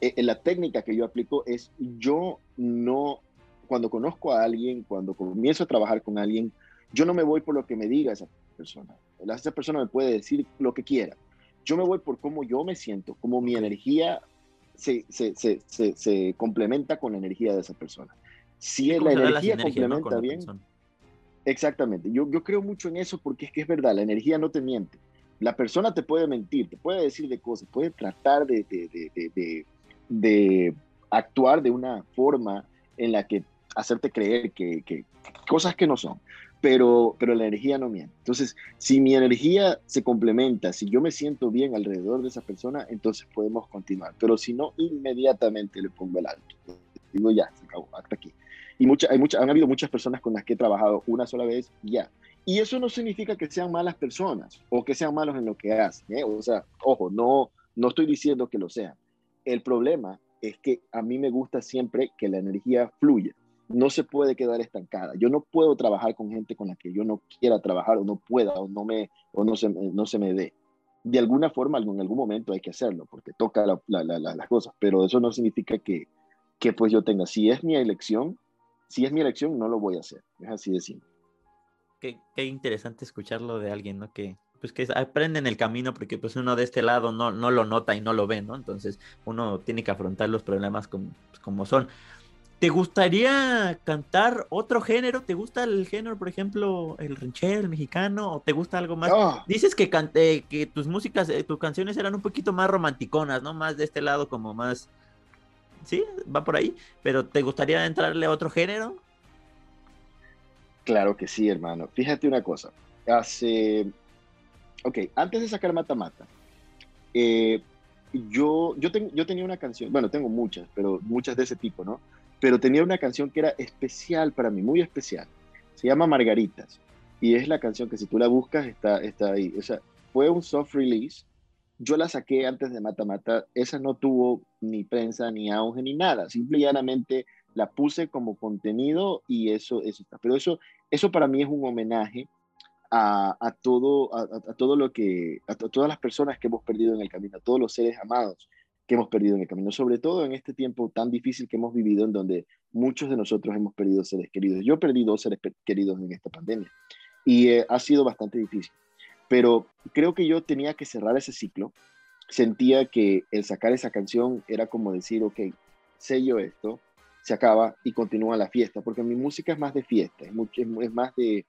eh, la técnica que yo aplico es yo no cuando conozco a alguien, cuando comienzo a trabajar con alguien, yo no me voy por lo que me diga esa persona. Esa persona me puede decir lo que quiera. Yo me voy por cómo yo me siento, cómo mi energía se, se, se, se complementa con la energía de esa persona. Si la energía complementa ¿no? bien, exactamente. Yo, yo creo mucho en eso porque es que es verdad, la energía no te miente. La persona te puede mentir, te puede decir de cosas, puede tratar de, de, de, de, de actuar de una forma en la que hacerte creer que, que, cosas que no son, pero, pero la energía no miente. Entonces, si mi energía se complementa, si yo me siento bien alrededor de esa persona, entonces podemos continuar, pero si no, inmediatamente le pongo el alto. Digo, ya, se acabó, hasta aquí. Y mucha, hay mucha, han habido muchas personas con las que he trabajado una sola vez ya. Y eso no significa que sean malas personas o que sean malos en lo que hacen. ¿eh? O sea, ojo, no, no estoy diciendo que lo sean. El problema es que a mí me gusta siempre que la energía fluya. No se puede quedar estancada. Yo no puedo trabajar con gente con la que yo no quiera trabajar o no pueda o no, me, o no, se, no se me dé. De alguna forma, en algún momento hay que hacerlo porque toca las cosas, pero eso no significa que, que pues yo tenga. Si es mi elección, si es mi elección, no lo voy a hacer. Es así de simple. Qué, qué interesante escucharlo de alguien, ¿no? Que, pues que aprenden el camino porque pues uno de este lado no, no lo nota y no lo ve, ¿no? Entonces uno tiene que afrontar los problemas como, pues, como son. ¿Te gustaría cantar otro género? ¿Te gusta el género, por ejemplo, el ranchero, el mexicano? ¿O te gusta algo más? Dices que, cante, que tus músicas, eh, tus canciones eran un poquito más romanticonas, ¿no? Más de este lado, como más... Sí, va por ahí. Pero ¿te gustaría entrarle a otro género? Claro que sí, hermano. Fíjate una cosa. Hace ok, antes de sacar Mata Mata, eh, yo, yo, yo tenía una canción, bueno, tengo muchas, pero muchas de ese tipo, ¿no? Pero tenía una canción que era especial para mí, muy especial. Se llama Margaritas. Y es la canción que si tú la buscas está, está ahí. O sea, fue un soft release. Yo la saqué antes de Mata Mata. Esa no tuvo ni prensa, ni auge, ni nada. Simple y llanamente la puse como contenido y eso, eso está. Pero eso, eso para mí es un homenaje a, todo, a, todo lo que, a, todas las personas que hemos perdido en el camino, a todos los seres amados que hemos perdido en el camino, sobre todo en este tiempo tan difícil que hemos vivido, en donde muchos de nosotros hemos perdido seres queridos. Yo perdí dos seres queridos en esta pandemia y eh, ha sido bastante difícil, pero creo que yo tenía que cerrar ese ciclo. Sentía que el sacar esa canción era como decir, ok, sello esto, se acaba y continúa la fiesta, porque mi música es más de fiesta, es, mucho, es más de,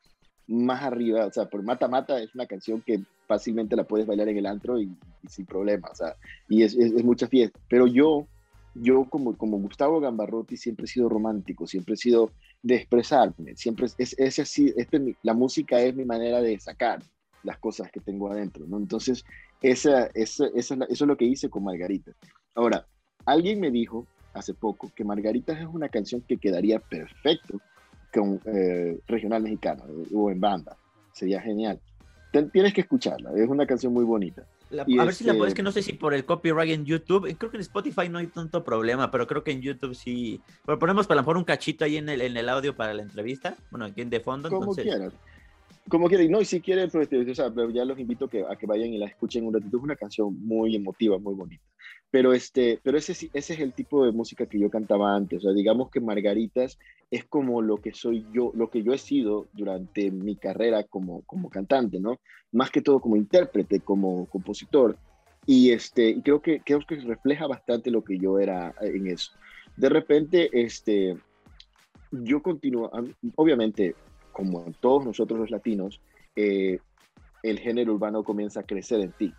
más arriba, o sea, por Mata Mata es una canción que fácilmente la puedes bailar en el antro y, sin problema, o sea, y es, es, mucha fiesta. Pero yo, yo como, como Gustavo Gambarrotti siempre he sido romántico, siempre he sido de expresarme, siempre es, es así, este, la música es mi manera de sacar las cosas que tengo adentro, ¿no? Entonces, esa, esa, esa, eso es lo que hice con Margarita. Ahora, alguien me dijo hace poco que Margarita es una canción que quedaría perfecto con eh, regional mexicano o en banda. Sería genial. Tienes que escucharla, es una canción muy bonita. a ver si la puedes, que no sé si por el copyright en YouTube, eh, creo que en Spotify no hay tanto problema, pero creo que en YouTube sí. Pero ponemos para lo mejor un cachito ahí en el, en el audio para la entrevista, bueno, aquí de fondo. Como quieras. Como quieran, no, y si quieren, pues, o sea, ya los invito que, a que vayan y la escuchen un ratito. Es una canción muy emotiva, muy bonita. Pero, este, pero ese, ese es el tipo de música que yo cantaba antes. O sea, digamos que Margaritas es como lo que soy yo, lo que yo he sido durante mi carrera como, como cantante, ¿no? Más que todo como intérprete, como compositor. Y, este, creo, que, creo que refleja bastante lo que yo era en eso. De repente, este, yo continúo, obviamente como todos nosotros los latinos, eh, el género urbano comienza a crecer en ti.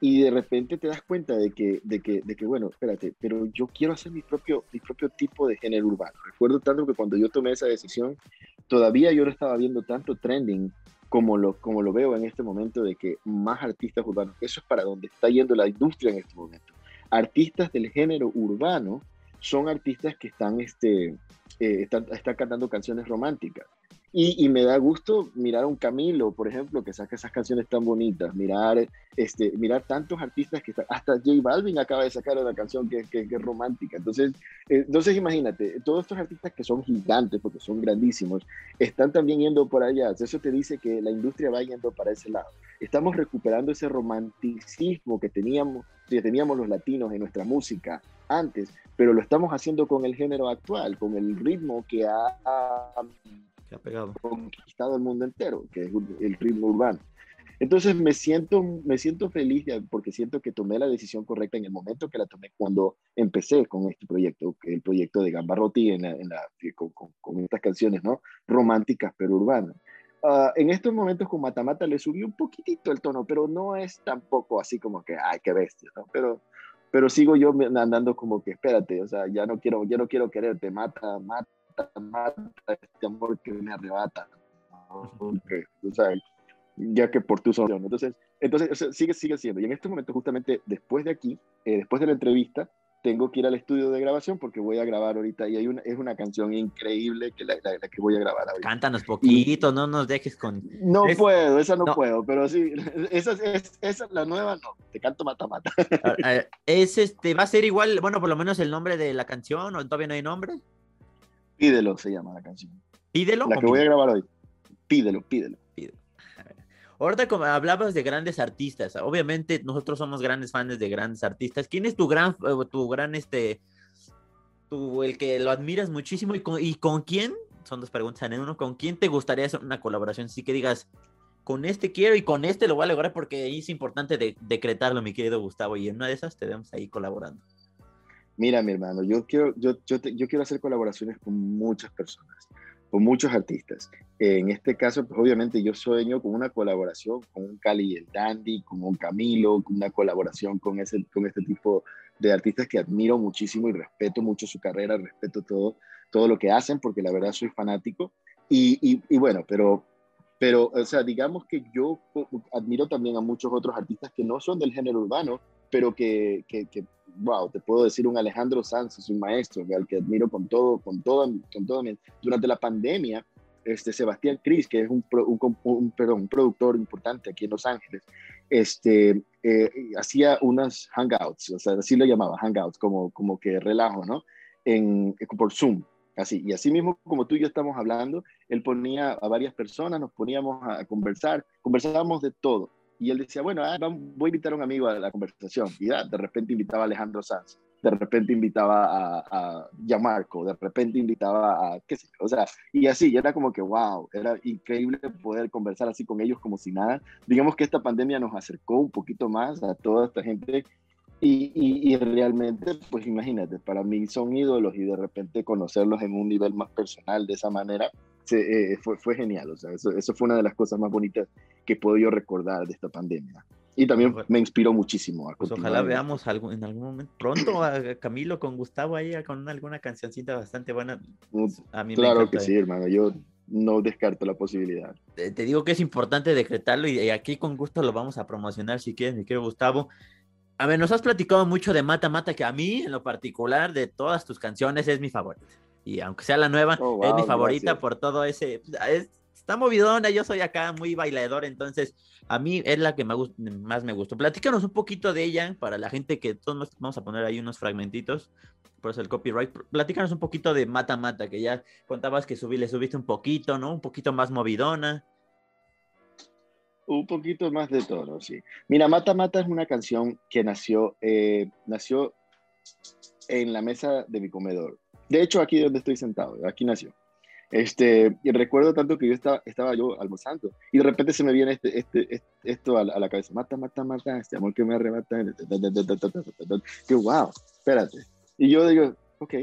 Y de repente te das cuenta de que, de que, de que, bueno, espérate, pero yo quiero hacer mi propio, mi propio tipo de género urbano. Recuerdo tanto que cuando yo tomé esa decisión, todavía yo no estaba viendo tanto trending como lo, como lo veo en este momento de que más artistas urbanos, eso es para donde está yendo la industria en este momento. Artistas del género urbano son artistas que están, este, eh, están, están cantando canciones románticas y, me da gusto mirar a un Camilo, por ejemplo, que saca esas canciones tan bonitas, mirar, este, mirar tantos artistas que están, hasta J Balvin acaba de sacar una canción que, que, es romántica. Entonces, eh, entonces, imagínate, todos estos artistas que son gigantes, porque son grandísimos, están también yendo por allá. Eso te dice que la industria va yendo para ese lado. Estamos recuperando ese romanticismo que teníamos, que teníamos los latinos en nuestra música antes, pero lo estamos haciendo con el género actual, con el ritmo que ha ha pegado. conquistado el mundo entero, que es el ritmo urbano. Entonces me siento, me siento feliz porque siento que tomé la decisión correcta en el momento que la tomé cuando empecé con este proyecto, el proyecto de Gambarotti en en la, con, con, estas canciones ¿no? románticas pero urbanas. Uh, en estos momentos con Matamata le subí un poquitito el tono, pero no es tampoco así como que, ay, qué bestia, ¿no? Pero, pero sigo yo andando como que, espérate, o sea, ya no quiero, ya no quiero quererte, mata, mata mata este amor que me arrebata. o sea, ya que por tu solo. Entonces, entonces sigue, sigue siendo. Y en este momento, justamente después de aquí, eh, después de la entrevista, tengo que ir al estudio de grabación porque voy a grabar ahorita y hay una, es una canción increíble que la, la, que voy a grabar ahorita. Cántanos poquito, no nos dejes con... No puedo, esa no, puedo, pero sí, esa, es, esa la nueva no, te canto mata mata. Es este, va a ser igual, bueno, por lo menos el nombre de la canción o todavía no hay nombre. Pídelo se llama la canción. Pídelo. La que voy a grabar hoy. Pídelo, pídelo. pídelo. Ahorita como hablabas de grandes artistas, obviamente nosotros somos grandes fans de grandes artistas. ¿Quién es tu gran, eh, tu gran, este, tu, el que lo admiras muchísimo y con, y con quién? Son dos preguntas en uno. ¿Con quién te gustaría hacer una colaboración? Así que digas, con este quiero y con este lo voy a lograr porque es importante de, decretarlo, mi querido Gustavo. Y en una de esas te vemos ahí colaborando. Mira, mi hermano, yo quiero, yo, yo, yo quiero hacer colaboraciones con muchas personas con muchos artistas. En este caso, pues obviamente yo sueño con una colaboración con un Cali y el Dandy, con un Camilo, con una colaboración con, ese, con este tipo de artistas que admiro muchísimo y respeto mucho su carrera, respeto todo, todo lo que hacen, porque la verdad soy fanático. Y, y, bueno, pero, pero, o sea, digamos que yo admiro también a muchos otros artistas que no son del género urbano, pero que, que, que wow, te puedo decir un Alejandro Sanz, es un maestro, al que admiro con todo, con todo, con todo. Durante la pandemia, este Sebastián Cris, que es un, un, un, productor importante aquí en Los Ángeles, este, eh, hacía unas hangouts, o sea, así lo llamaba, hangouts, como, como que relajo, ¿no? En, por Zoom, así. Y así mismo como tú y yo estamos hablando, él ponía a varias personas, nos poníamos a conversar, conversábamos de todo y él decía, bueno, ah, voy a invitar a un amigo a la conversación. Y de repente invitaba a Alejandro Sanz, de repente invitaba a, a Gianmarco, de repente invitaba a, qué sé o sea, y así, y era como que, wow, era increíble poder conversar así con ellos como si nada. Digamos que esta pandemia nos acercó un poquito más a toda esta gente y, y, y, realmente, pues imagínate, para mí son ídolos y de repente conocerlos en un nivel más personal de esa manera, eh, fue, fue genial. O sea, eso, eso, fue una de las cosas más bonitas que puedo yo recordar de esta pandemia. Y también me inspiró muchísimo. pues ojalá veamos algo, en algún momento pronto a Camilo con Gustavo ahí con alguna cancioncita bastante buena. Mm, a mí claro que sí, hermano. Yo no descarto la posibilidad. Te, digo que es importante decretarlo y, aquí con gusto lo vamos a promocionar si quieres, mi querido Gustavo. A ver, nos has platicado mucho de Mata Mata, que a mí, en lo particular, de todas tus canciones, es mi favorita y aunque sea la nueva, oh, es mi favorita por todo ese... está movidona, yo soy acá muy bailador, entonces a mí es la que me más me gustó. Platícanos un poquito de ella para la gente que todos vamos a poner ahí unos fragmentitos, por eso el copyright. Platícanos un poquito de Mata Mata, que ya contabas que subí, le subiste un poquito, ¿no? Un poquito más movidona. Un poquito más de todo, sí. Mira, Mata Mata es una canción que nació, eh, nació en la mesa de mi comedor. De hecho, aquí donde estoy sentado, aquí nació. Este, y recuerdo tanto que yo estaba, estaba yo almorzando y de repente se me viene este, este, esto a la, cabeza, mata, mata, mata, este amor que me arrebata, que wow, espérate. Y yo digo, ok,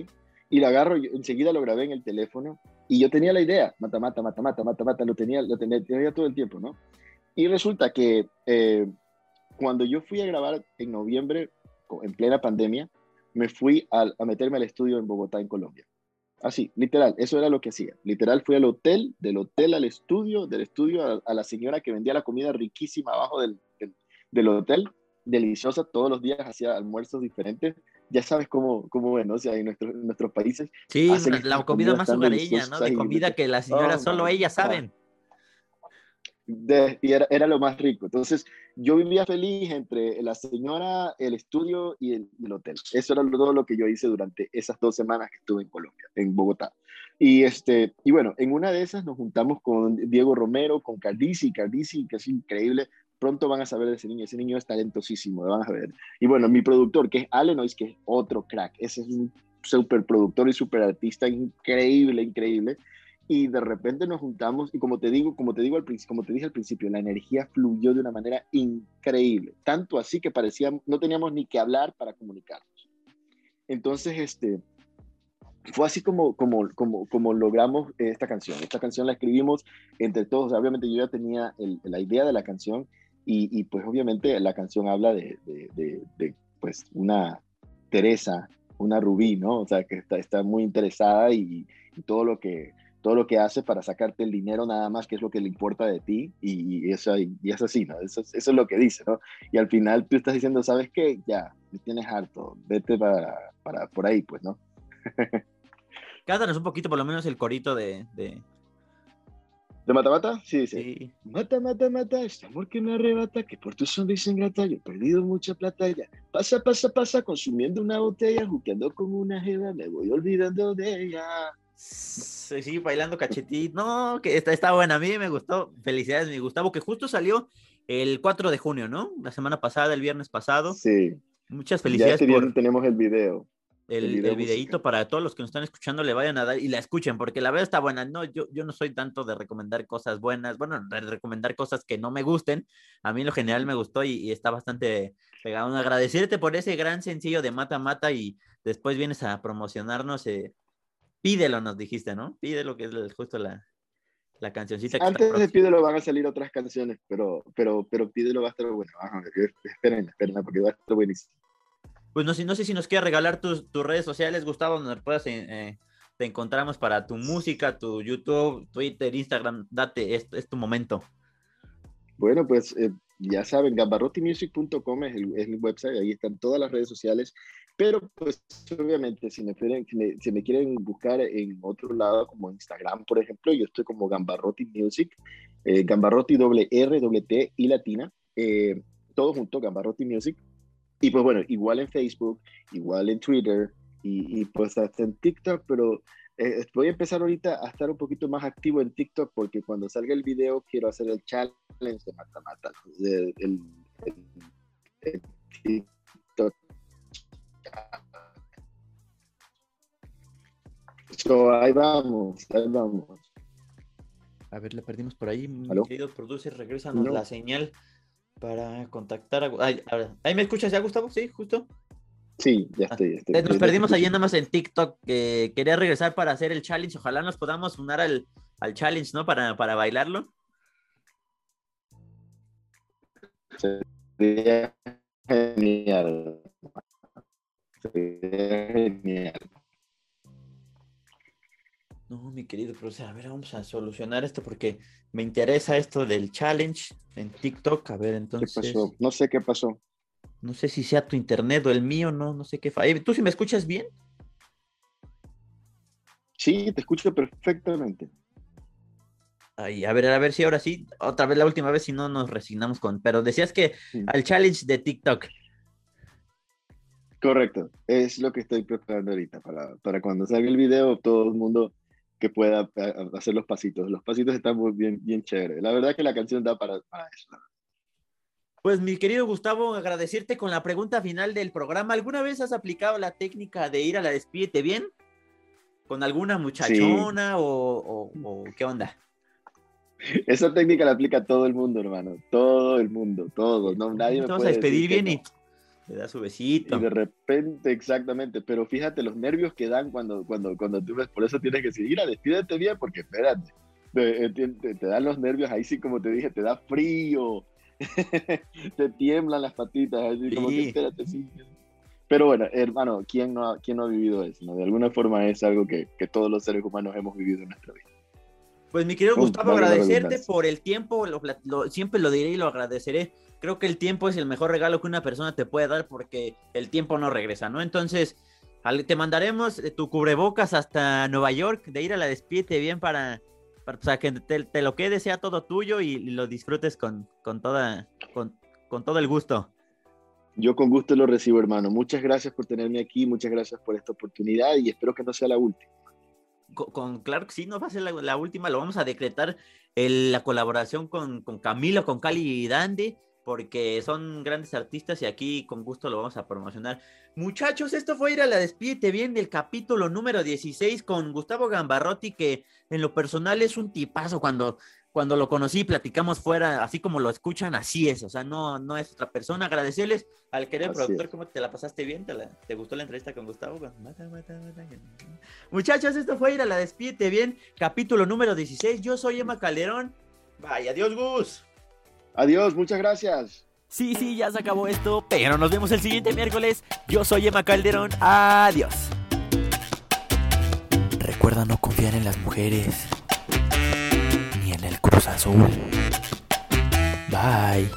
y lo agarro, enseguida lo grabé en el teléfono y yo tenía la idea, mata, mata, mata, mata, mata, mata, lo tenía, lo tenía, tenía todo el tiempo, ¿no? Y resulta que eh, cuando yo fui a grabar en noviembre, en plena pandemia, me fui a, meterme al estudio en Bogotá, en Colombia. Así, literal, eso era lo que hacía. Literal, fui al hotel, del hotel al estudio, del estudio a, la señora que vendía la comida riquísima abajo del, del, hotel, deliciosa, todos los días hacía almuerzos diferentes. Ya sabes cómo, cómo bueno, o sea, en, nuestros países. Sí, la comida más hogareña, ¿no? De comida que las señoras, oh, solo ellas saben y era, era, lo más rico. Entonces, yo vivía feliz entre la señora, el estudio y el, hotel. Eso era todo lo que yo hice durante esas dos semanas que estuve en Colombia, en Bogotá. Y, este, y bueno, en una de esas nos juntamos con Diego Romero, con Cardisi, Cardisi, que es increíble. Pronto van a saber de ese niño. Ese niño es talentosísimo, van a ver. Y bueno, mi productor, que es Alenois, que es otro crack. Ese es un super productor y super artista increíble, increíble y de repente nos juntamos y como te digo, como te digo al como te dije al principio, la energía fluyó de una manera increíble, tanto así que parecía no teníamos ni que hablar para comunicarnos. Entonces, este fue así como como como como logramos esta canción. Esta canción la escribimos entre todos, obviamente yo ya tenía la idea de la canción y, y, pues obviamente la canción habla de, de, de, pues una Teresa, una Rubí, ¿no? O sea, que está, está muy interesada y, y todo lo que todo lo que hace para sacarte el dinero nada más, que es lo que le importa de ti, y, eso, y es así, ¿no? Eso, eso, es lo que dice, ¿no? Y al final tú estás diciendo, ¿sabes qué? Ya, me tienes harto, vete para, para por ahí, pues, ¿no? Cántanos un poquito, por lo menos, el corito de... ¿De, ¿De mata mata? Sí, sí. Mata, mata, mata, este amor que me arrebata, que por tu sonrisa ingrata yo he perdido mucha plata ya. Pasa, pasa, pasa, consumiendo una botella, jugueando con una jeva, me voy olvidando de ella. Sí, sí, bailando cachetito. No, que está, está buena. A mí me gustó. Felicidades, mi Gustavo, que justo salió el 4 de junio, ¿no? La semana pasada, el viernes pasado. Sí. Muchas felicidades. Ya por... tenemos el video. El, el, videíto para todos los que nos están escuchando le vayan a dar y la escuchen, porque la verdad está buena. No, yo, yo no soy tanto de recomendar cosas buenas, bueno, de recomendar cosas que no me gusten. A mí en lo general me gustó y, está bastante pegado. Agradecerte por ese gran sencillo de Mata Mata y después vienes a promocionarnos. Eh, pídelo, nos dijiste, ¿no? Pídelo, que es justo la, la cancioncita. Antes de Pídelo van a salir otras canciones, pero, pero, pero Pídelo va a estar bueno. esperen, esperen, porque va a estar buenísimo. Pues no, no sé si nos quieres regalar tus, tus redes sociales, Gustavo, donde puedas, eh, eh, te encontramos para tu música, tu YouTube, Twitter, Instagram. Date, es, es tu momento. Bueno, pues eh, ya saben, gambarrotimusic.com es el, es el website, ahí están todas las redes sociales. Pero, pues, obviamente, si me, quieren, si me, quieren buscar en otro lado, como Instagram, por ejemplo, yo estoy como Gambarroti Music, eh, Gambarroti doble R, doble T y latina, eh, todo junto, Gambarroti Music. Y pues bueno, igual en Facebook, igual en Twitter y, pues hasta en TikTok, pero eh, voy a empezar ahorita a estar un poquito más activo en TikTok porque cuando salga el video quiero hacer el challenge de Mata Mata, el, el, el So, ahí vamos, ahí vamos. A ver, le perdimos por ahí. Mi querido producer, regresanos la señal para contactar a... ¿Ahí me escuchas ya, Gustavo? Sí, justo. Sí, ya estoy. estoy nos perdimos ahí nada más en TikTok. que quería regresar para hacer el challenge. Ojalá nos podamos unir al, al challenge, ¿no? Para, para bailarlo. Sería genial. Sería genial. No, mi querido profesor, a ver, vamos a solucionar esto porque me interesa esto del challenge en TikTok. A ver, entonces. ¿Qué pasó? No sé qué pasó. No sé si sea tu internet o el mío, no, no sé qué. ¿Tú si me escuchas bien? Sí, te escucho perfectamente. Ay, a ver, a ver si ahora sí, otra vez la última vez, si no nos resignamos con. Pero decías que al challenge de TikTok. Correcto, es lo que estoy preparando ahorita para, para cuando salga el video, todo el mundo que pueda hacer los pasitos. Los pasitos están muy bien, bien chéveres. La verdad que la canción da para, eso. Pues mi querido Gustavo, agradecerte con la pregunta final del programa. ¿Alguna vez has aplicado la técnica de ir a la despídete bien? ¿Con alguna muchachona o, qué onda? Esa técnica la aplica todo el mundo, hermano. Todo el mundo, todo. No, nadie me a despedir bien y le da su besito. Y de repente, exactamente. Pero fíjate los nervios que dan cuando, cuando, cuando tú ves. Por eso tienes que decir, mira, despídete bien, porque espérate. Te, te, dan los nervios, ahí sí, como te dije, te da frío. te tiemblan las patitas, así como que espérate, sí. Pero bueno, hermano, ¿quién no ha, quién no ha vivido eso? De alguna forma es algo que, que, todos los seres humanos hemos vivido en nuestra vida. Pues mi querido Gustavo, agradecerte por el tiempo, siempre lo diré y lo agradeceré creo que el tiempo es el mejor regalo que una persona te puede dar porque el tiempo no regresa, ¿no? Entonces, te mandaremos eh, tu cubrebocas hasta Nueva York, de ir a la despídete bien para, para que te, lo quede, sea todo tuyo y, lo disfrutes con, con, toda, con, con todo el gusto. Yo con gusto lo recibo, hermano. Muchas gracias por tenerme aquí, muchas gracias por esta oportunidad y espero que no sea la última. Con, claro que sí, no va a ser la, última, lo vamos a decretar la colaboración con, con Camilo, con Cali y Dandy porque son grandes artistas y aquí con gusto lo vamos a promocionar. Muchachos, esto fue ir a la despídete bien del capítulo número 16 con Gustavo Gambarrotti, que en lo personal es un tipazo cuando, cuando lo conocí, platicamos fuera, así como lo escuchan, así es, o sea, no, no es otra persona. Agradecerles al querido productor, ¿cómo te la pasaste bien? ¿Te, gustó la entrevista con Gustavo? Muchachos, esto fue ir a la despídete bien, capítulo número 16. Yo soy Emma Calderón. Vaya, adiós, Gus. Adiós, muchas gracias. Sí, sí, ya se acabó esto, pero nos vemos el siguiente miércoles. Yo soy Emma Calderón. Adiós. Recuerda no confiar en las mujeres. Cruz Azul. Bye.